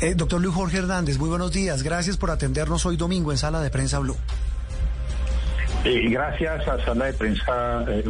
Eh, doctor Luis Jorge Hernández, muy buenos días. Gracias por atendernos hoy domingo en Sala de Prensa Blue. Eh, gracias a Sala de Prensa eh,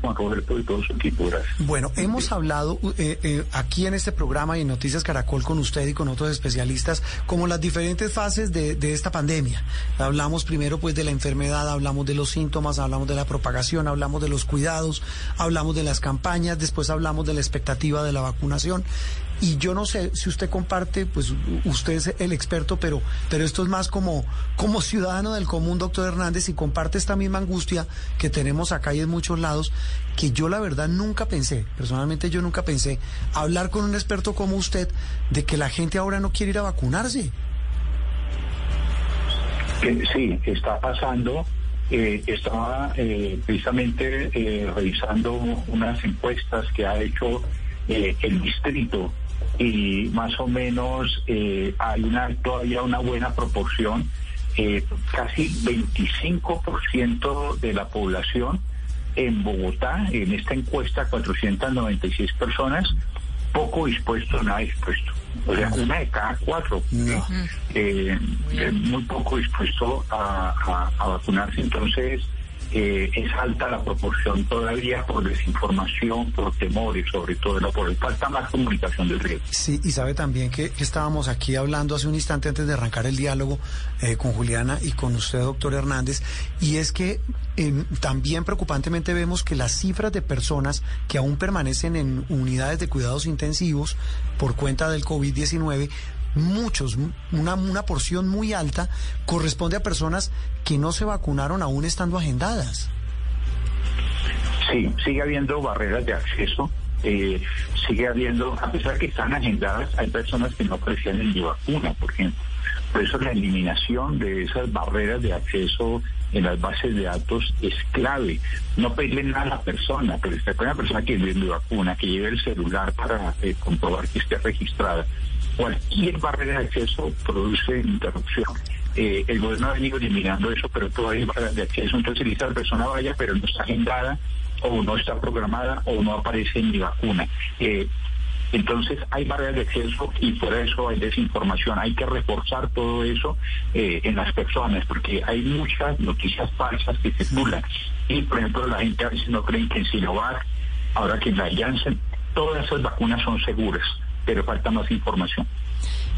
Juan Roberto y todo su equipo. Gracias. Bueno, hemos hablado eh, eh, aquí en este programa y en Noticias Caracol con usted y con otros especialistas como las diferentes fases de, de, esta pandemia. Hablamos primero pues de la enfermedad, hablamos de los síntomas, hablamos de la propagación, hablamos de los cuidados, hablamos de las campañas, después hablamos de la expectativa de la vacunación. Y yo no sé si usted comparte, pues usted es el experto, pero, pero esto es más como, como ciudadano del común, doctor Hernández, y comparte esta misma angustia que tenemos acá y en muchos lados, que yo la verdad nunca pensé, personalmente yo nunca pensé, hablar con un experto como usted de que la gente ahora no quiere ir a vacunarse. Sí, está pasando. Eh, estaba eh, precisamente eh, revisando unas encuestas que ha hecho el distrito y más o menos eh, hay una todavía una buena proporción, eh, casi 25% de la población en Bogotá, en esta encuesta, 496 personas, poco dispuesto, nada dispuesto. O sea, una de cada cuatro, eh, muy poco dispuesto a, a vacunarse. Entonces, eh, es alta la proporción todavía por desinformación, por temores, sobre todo, no por falta más comunicación del riesgo. Sí, y sabe también que, estábamos aquí hablando hace un instante antes de arrancar el diálogo eh, con Juliana y con usted, doctor Hernández, y es que eh, también preocupantemente vemos que las cifras de personas que aún permanecen en unidades de cuidados intensivos por cuenta del COVID-19 muchos, una, una porción muy alta, corresponde a personas que no se vacunaron aún estando agendadas. Sí, sigue habiendo barreras de acceso, eh, sigue habiendo, a pesar que están agendadas, hay personas que no prefieren ni vacuna, por ejemplo. Por eso la eliminación de esas barreras de acceso en las bases de datos es clave. No pedirle nada a la persona, pero con una persona que le vacuna, que lleve el celular para eh, comprobar que esté registrada cualquier barrera de acceso produce interrupción. Eh, el gobierno ha venido eliminando eso, pero todavía hay barreras de acceso. Entonces, si la persona vaya, pero no está agendada, o no está programada, o no aparece en mi vacuna. Eh, entonces hay barreras de acceso y por eso hay desinformación. Hay que reforzar todo eso eh, en las personas porque hay muchas noticias falsas que circulan. Y por ejemplo la gente a veces no cree que en Sinovac, ahora que en la Janssen, todas esas vacunas son seguras pero falta más información.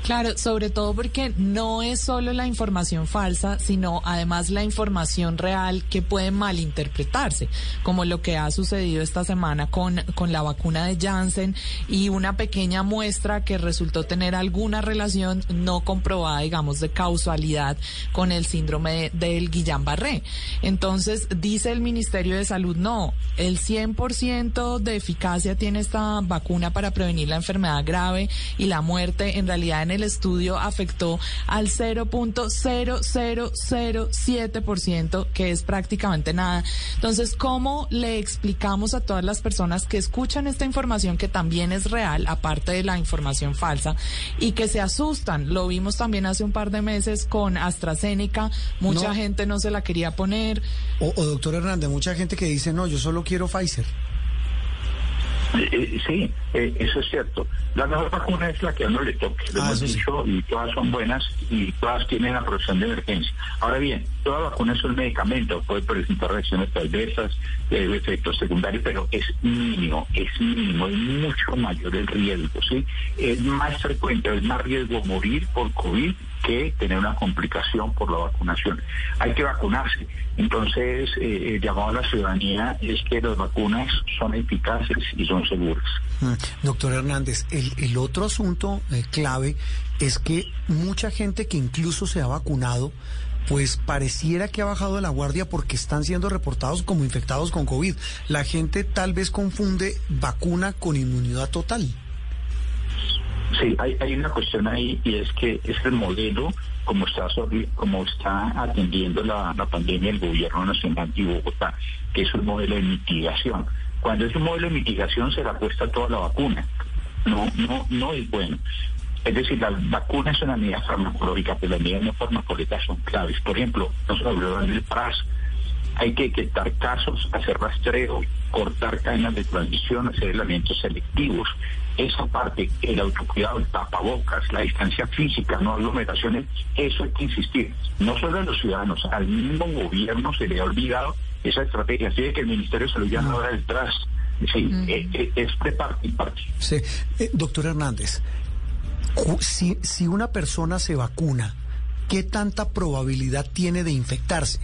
Claro, sobre todo porque no es solo la información falsa, sino además la información real que puede malinterpretarse, como lo que ha sucedido esta semana con, con la vacuna de Janssen y una pequeña muestra que resultó tener alguna relación no comprobada, digamos, de causalidad con el síndrome del Guillain-Barré. Entonces, dice el Ministerio de Salud, no, el 100% de eficacia tiene esta vacuna para prevenir la enfermedad grave y la muerte en realidad en el estudio afectó al 0.0007%, que es prácticamente nada. Entonces, ¿cómo le explicamos a todas las personas que escuchan esta información que también es real, aparte de la información falsa, y que se asustan? Lo vimos también hace un par de meses con AstraZeneca, mucha gente no se la quería poner. O, o doctor Hernández, mucha gente que dice, no, yo solo quiero Pfizer. Sí, eh, eso es cierto. La mejor vacuna es la que a uno le toque, lo ah, hemos dicho, y todas son buenas y todas tienen aprobación de emergencia. Ahora bien, toda vacuna es un medicamento, puede presentar reacciones adversas, efectos secundarios, pero es mínimo, es mínimo, es mucho mayor el riesgo, ¿sí? Es más frecuente, es más riesgo morir por COVID que tener una complicación por la vacunación. Hay que vacunarse. Entonces, eh, el llamado a la ciudadanía es que las vacunas son eficaces y son seguras. Doctor Hernández, el, el otro asunto eh, clave es que mucha gente que incluso se ha vacunado, pues pareciera que ha bajado la guardia porque están siendo reportados como infectados con COVID. La gente tal vez confunde vacuna con inmunidad total. Sí, hay, hay una cuestión ahí y es que es el modelo como está como está atendiendo la, pandemia el gobierno nacional y Bogotá, que es un modelo de mitigación. Cuando es un modelo de mitigación se le apuesta toda la vacuna. No, no, no es bueno. Es decir, la vacuna es una medida farmacológica, pero las medidas no farmacológicas son claves. Por ejemplo, nosotros hablamos del PRAS, hay que quitar casos, hacer rastreo, cortar cadenas de transmisión, hacer elementos selectivos. esa parte, el autocuidado, el tapabocas, la distancia física, no aglomeraciones, eso hay que insistir. No solo a los ciudadanos, al mismo gobierno se le ha olvidado esa estrategia. Así que el Ministerio de Salud ya no va detrás. Sí, eh, es parte y parte. Sí. Eh, doctor Hernández, si, si una persona se vacuna, ¿qué tanta probabilidad tiene de infectarse?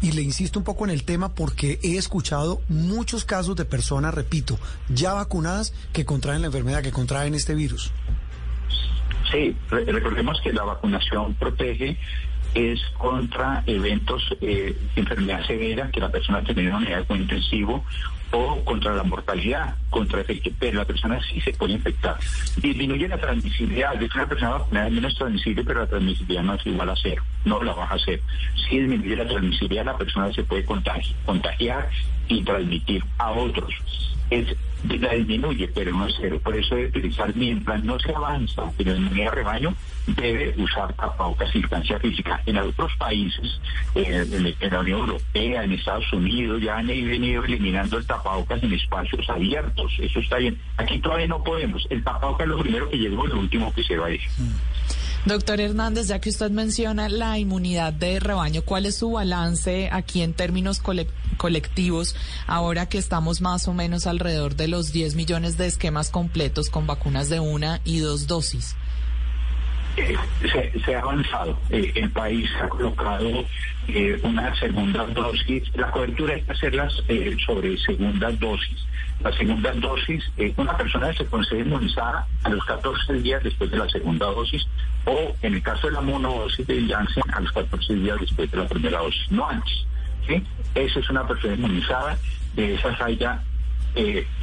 Y le insisto un poco en el tema porque he escuchado muchos casos de personas, repito, ya vacunadas que contraen la enfermedad, que contraen este virus. Sí, recordemos que la vacunación protege es contra eventos eh, de enfermedad severa que la persona tiene una unidad de intensivo o contra la mortalidad, contra efecto, pero la persona sí se puede infectar. Disminuye la transmisibilidad, de una persona es menos transmisible, pero la transmisibilidad no es igual a cero, no la baja a cero. Si disminuye la transmisibilidad, la persona se puede contagiar y transmitir a otros. Es la disminuye, pero no es cero. Por eso debe utilizar, mientras no se avanza en la inmunidad de rebaño, debe usar tapabocas y distancia física. En otros países, en, la Unión Europea, en Estados Unidos, ya han venido eliminando el tapabocas en espacios abiertos. Eso está bien. Aquí todavía no podemos. El tapabocas es lo primero que llegó y lo último que se va a ir. Doctor Hernández, ya que usted menciona la inmunidad de rebaño, ¿cuál es su balance aquí en términos colectivos ahora que estamos más o menos alrededor de los 10 millones de esquemas completos con vacunas de una y dos dosis? Eh, se, ha avanzado. Eh, el país ha colocado eh, una segunda dosis. La cobertura es hacerlas sobre segunda dosis. La segunda dosis, una persona se concede inmunizada a los 14 días después de la segunda dosis o en el caso de la monodosis de Janssen a los 14 días después de la primera dosis, no antes. ¿Sí? Esa es una persona inmunizada. De esas hay ya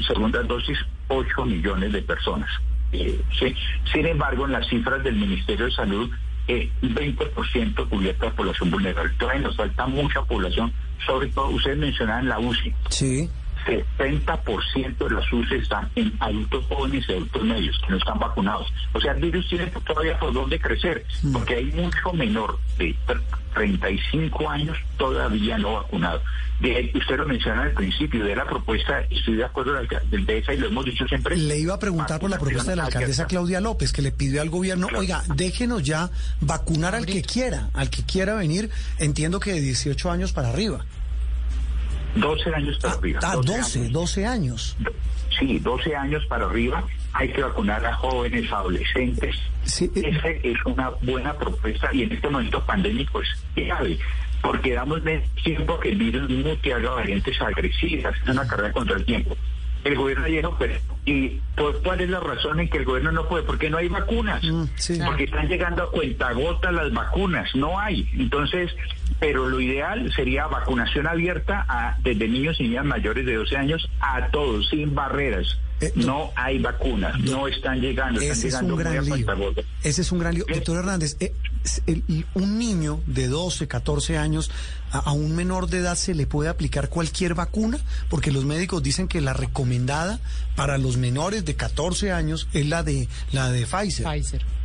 segunda dosis 8 millones de personas. Eh, ¿sí? Sin embargo, en las cifras del Ministerio de Salud, eh, 20% cubierta de población vulnerable. Todavía nos falta mucha población, sobre todo, ustedes mencionaban la UCI. Sí. 70% de las UCI están en adultos jóvenes y adultos medios que no están vacunados. O sea, el virus tiene todavía por dónde crecer, mm. porque hay mucho menor de 35 años todavía no vacunado. De, usted lo menciona al principio, de la propuesta, estoy de acuerdo del DESA y lo hemos dicho siempre. Le iba a preguntar por la propuesta de la alcaldesa Claudia López, que le pidió al gobierno, oiga, déjenos ya vacunar al que quiera, al que quiera venir, entiendo que de 18 años para arriba. 12 años para ah, arriba. Ah, 12, 12 años. Sí, 12 años para arriba hay que vacunar a jóvenes, adolescentes. Sí, eh. Esa es una buena propuesta y en este momento pandémico es clave, porque damos tiempo que el virus mute haga variantes agresivas, es una carrera contra el tiempo. El gobierno dijo, pero ¿y por cuál es la razón en que el gobierno no puede? Porque no hay vacunas, mm, porque están llegando a cuentagotas las vacunas, no hay. Entonces, pero lo ideal sería vacunación abierta a, desde niños y niñas mayores de 12 años a todos, sin barreras eh, no hay vacunas, no están llegando. Ese es un gran lío. Ese es un gran lío. Doctor Hernández, eh, un niño de 12, 14 años, a, un menor de edad se le puede aplicar cualquier vacuna, porque los médicos dicen que la recomendada para los menores de 14 años es la de la de Pfizer. Pfizer.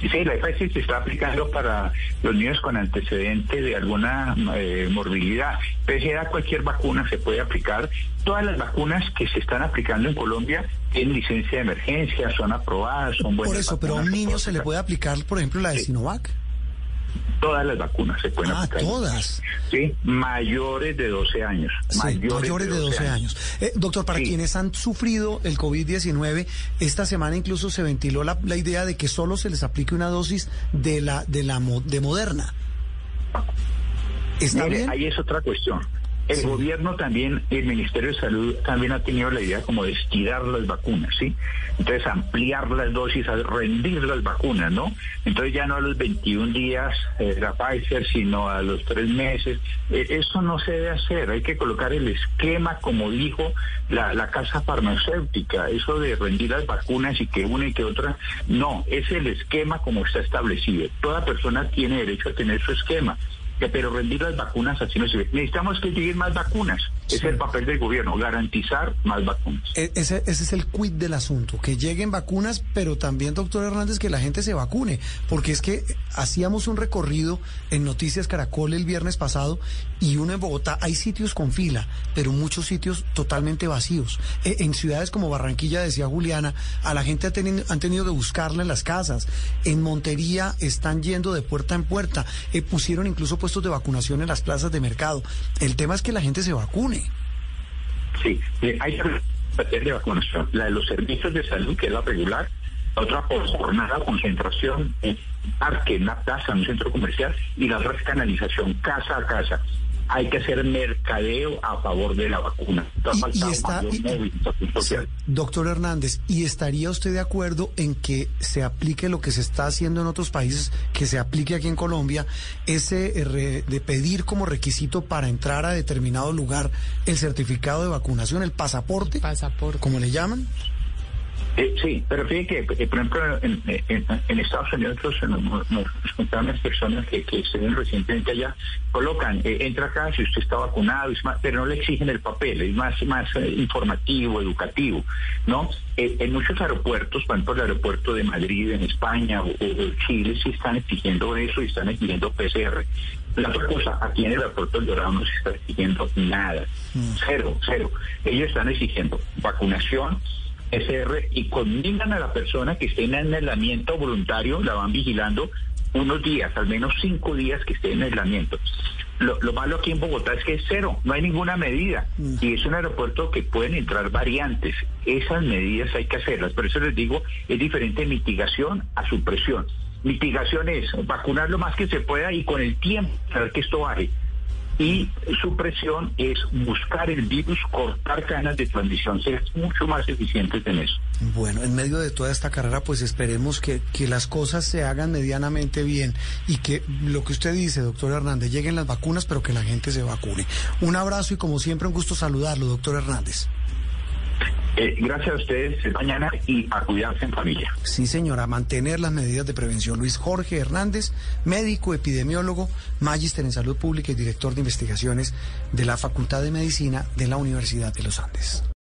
Sí, la Pfizer se está aplicando para los niños con antecedentes de alguna eh, morbilidad. Pese a cualquier vacuna se puede aplicar. Todas las vacunas que se están aplicando en Colombia tienen licencia de emergencia, son aprobadas, son buenas. Por eso, pero a un niño se, le puede aplicar, por ejemplo, la de Sinovac. Todas las vacunas se pueden ah, aplicar. todas. Sí, mayores de 12 años. mayores, de 12, años. Eh, doctor, para quienes han sufrido el COVID-19, esta semana incluso se ventiló la, la, idea de que solo se les aplique una dosis de la de la de Moderna. ¿Está bien? Ahí es otra cuestión. El gobierno también, el Ministerio de Salud también ha tenido la idea como de estirar las vacunas, ¿sí? Entonces ampliar las dosis, rendir las vacunas, ¿no? Entonces ya no a los 21 días eh, la Pfizer, sino a los tres meses. Eh, eso no se debe hacer, hay que colocar el esquema como dijo la, la casa farmacéutica, eso de rendir las vacunas y que una y que otra, no, es el esquema como está establecido. Toda persona tiene derecho a tener su esquema pero rendir las vacunas no sirve. Necesitamos que más vacunas. Es el papel del gobierno, garantizar más vacunas. E, ese, ese es el quid del asunto, que lleguen vacunas, pero también, doctor Hernández, que la gente se vacune, porque es que hacíamos un recorrido en Noticias Caracol el viernes pasado y uno en Bogotá hay sitios con fila, pero muchos sitios totalmente vacíos. E, en ciudades como Barranquilla, decía Juliana, a la gente ha tenido, han tenido que buscarla en las casas. En Montería están yendo de puerta en puerta. Eh, pusieron incluso puestos de vacunación en las plazas de mercado. El tema es que la gente se vacune. Sí, hay tres de vacunación. La de los servicios de salud, que es la regular, la otra por jornada, concentración en parque, en una plaza, en un centro comercial, y la otra es canalización casa a casa hay que hacer mercadeo a favor de la vacuna. Y, está, doctor Hernández, ¿y estaría usted de acuerdo en que se aplique lo que se está haciendo en otros países, que se aplique aquí en Colombia, ese eh, de pedir como requisito para entrar a determinado lugar el certificado de vacunación, el pasaporte, pasaporte. como le llaman? Eh, sí, pero fíjate que, eh, por ejemplo, en, Estados Unidos nos, nos, contaron las personas que, que estén recientemente allá, colocan, eh, entra acá si usted está vacunado, pero no le exigen el papel, es más, más informativo, educativo, ¿no? en muchos aeropuertos, por ejemplo, el aeropuerto de Madrid, en España o, Chile, sí están exigiendo eso y están exigiendo PCR. La otra cosa, aquí en el aeropuerto del Dorado no se está exigiendo nada, mm. cero, cero. Ellos están exigiendo vacunación, SR y conminan a la persona que esté en aislamiento voluntario, la van vigilando unos días, al menos cinco días que esté en aislamiento. Lo, malo aquí en Bogotá es que es cero, no hay ninguna medida. Mm. Y es un aeropuerto que pueden entrar variantes. Esas medidas hay que hacerlas. Por eso les digo, es diferente mitigación a supresión. Mitigación es vacunar lo más que se pueda y con el tiempo saber que esto baje y su presión es buscar el virus, cortar cadenas de transmisión, ser mucho más eficientes en eso. Bueno, en medio de toda esta carrera, pues esperemos que, que las cosas se hagan medianamente bien y que lo que usted dice, doctor Hernández, lleguen las vacunas, pero que la gente se vacune. Un abrazo y como siempre un gusto saludarlo, doctor Hernández. Eh, gracias a ustedes mañana y a cuidarse en familia. Sí, señora, mantener las medidas de prevención. Luis Jorge Hernández, médico, epidemiólogo, magíster en salud pública y director de investigaciones de la Facultad de Medicina de la Universidad de los Andes.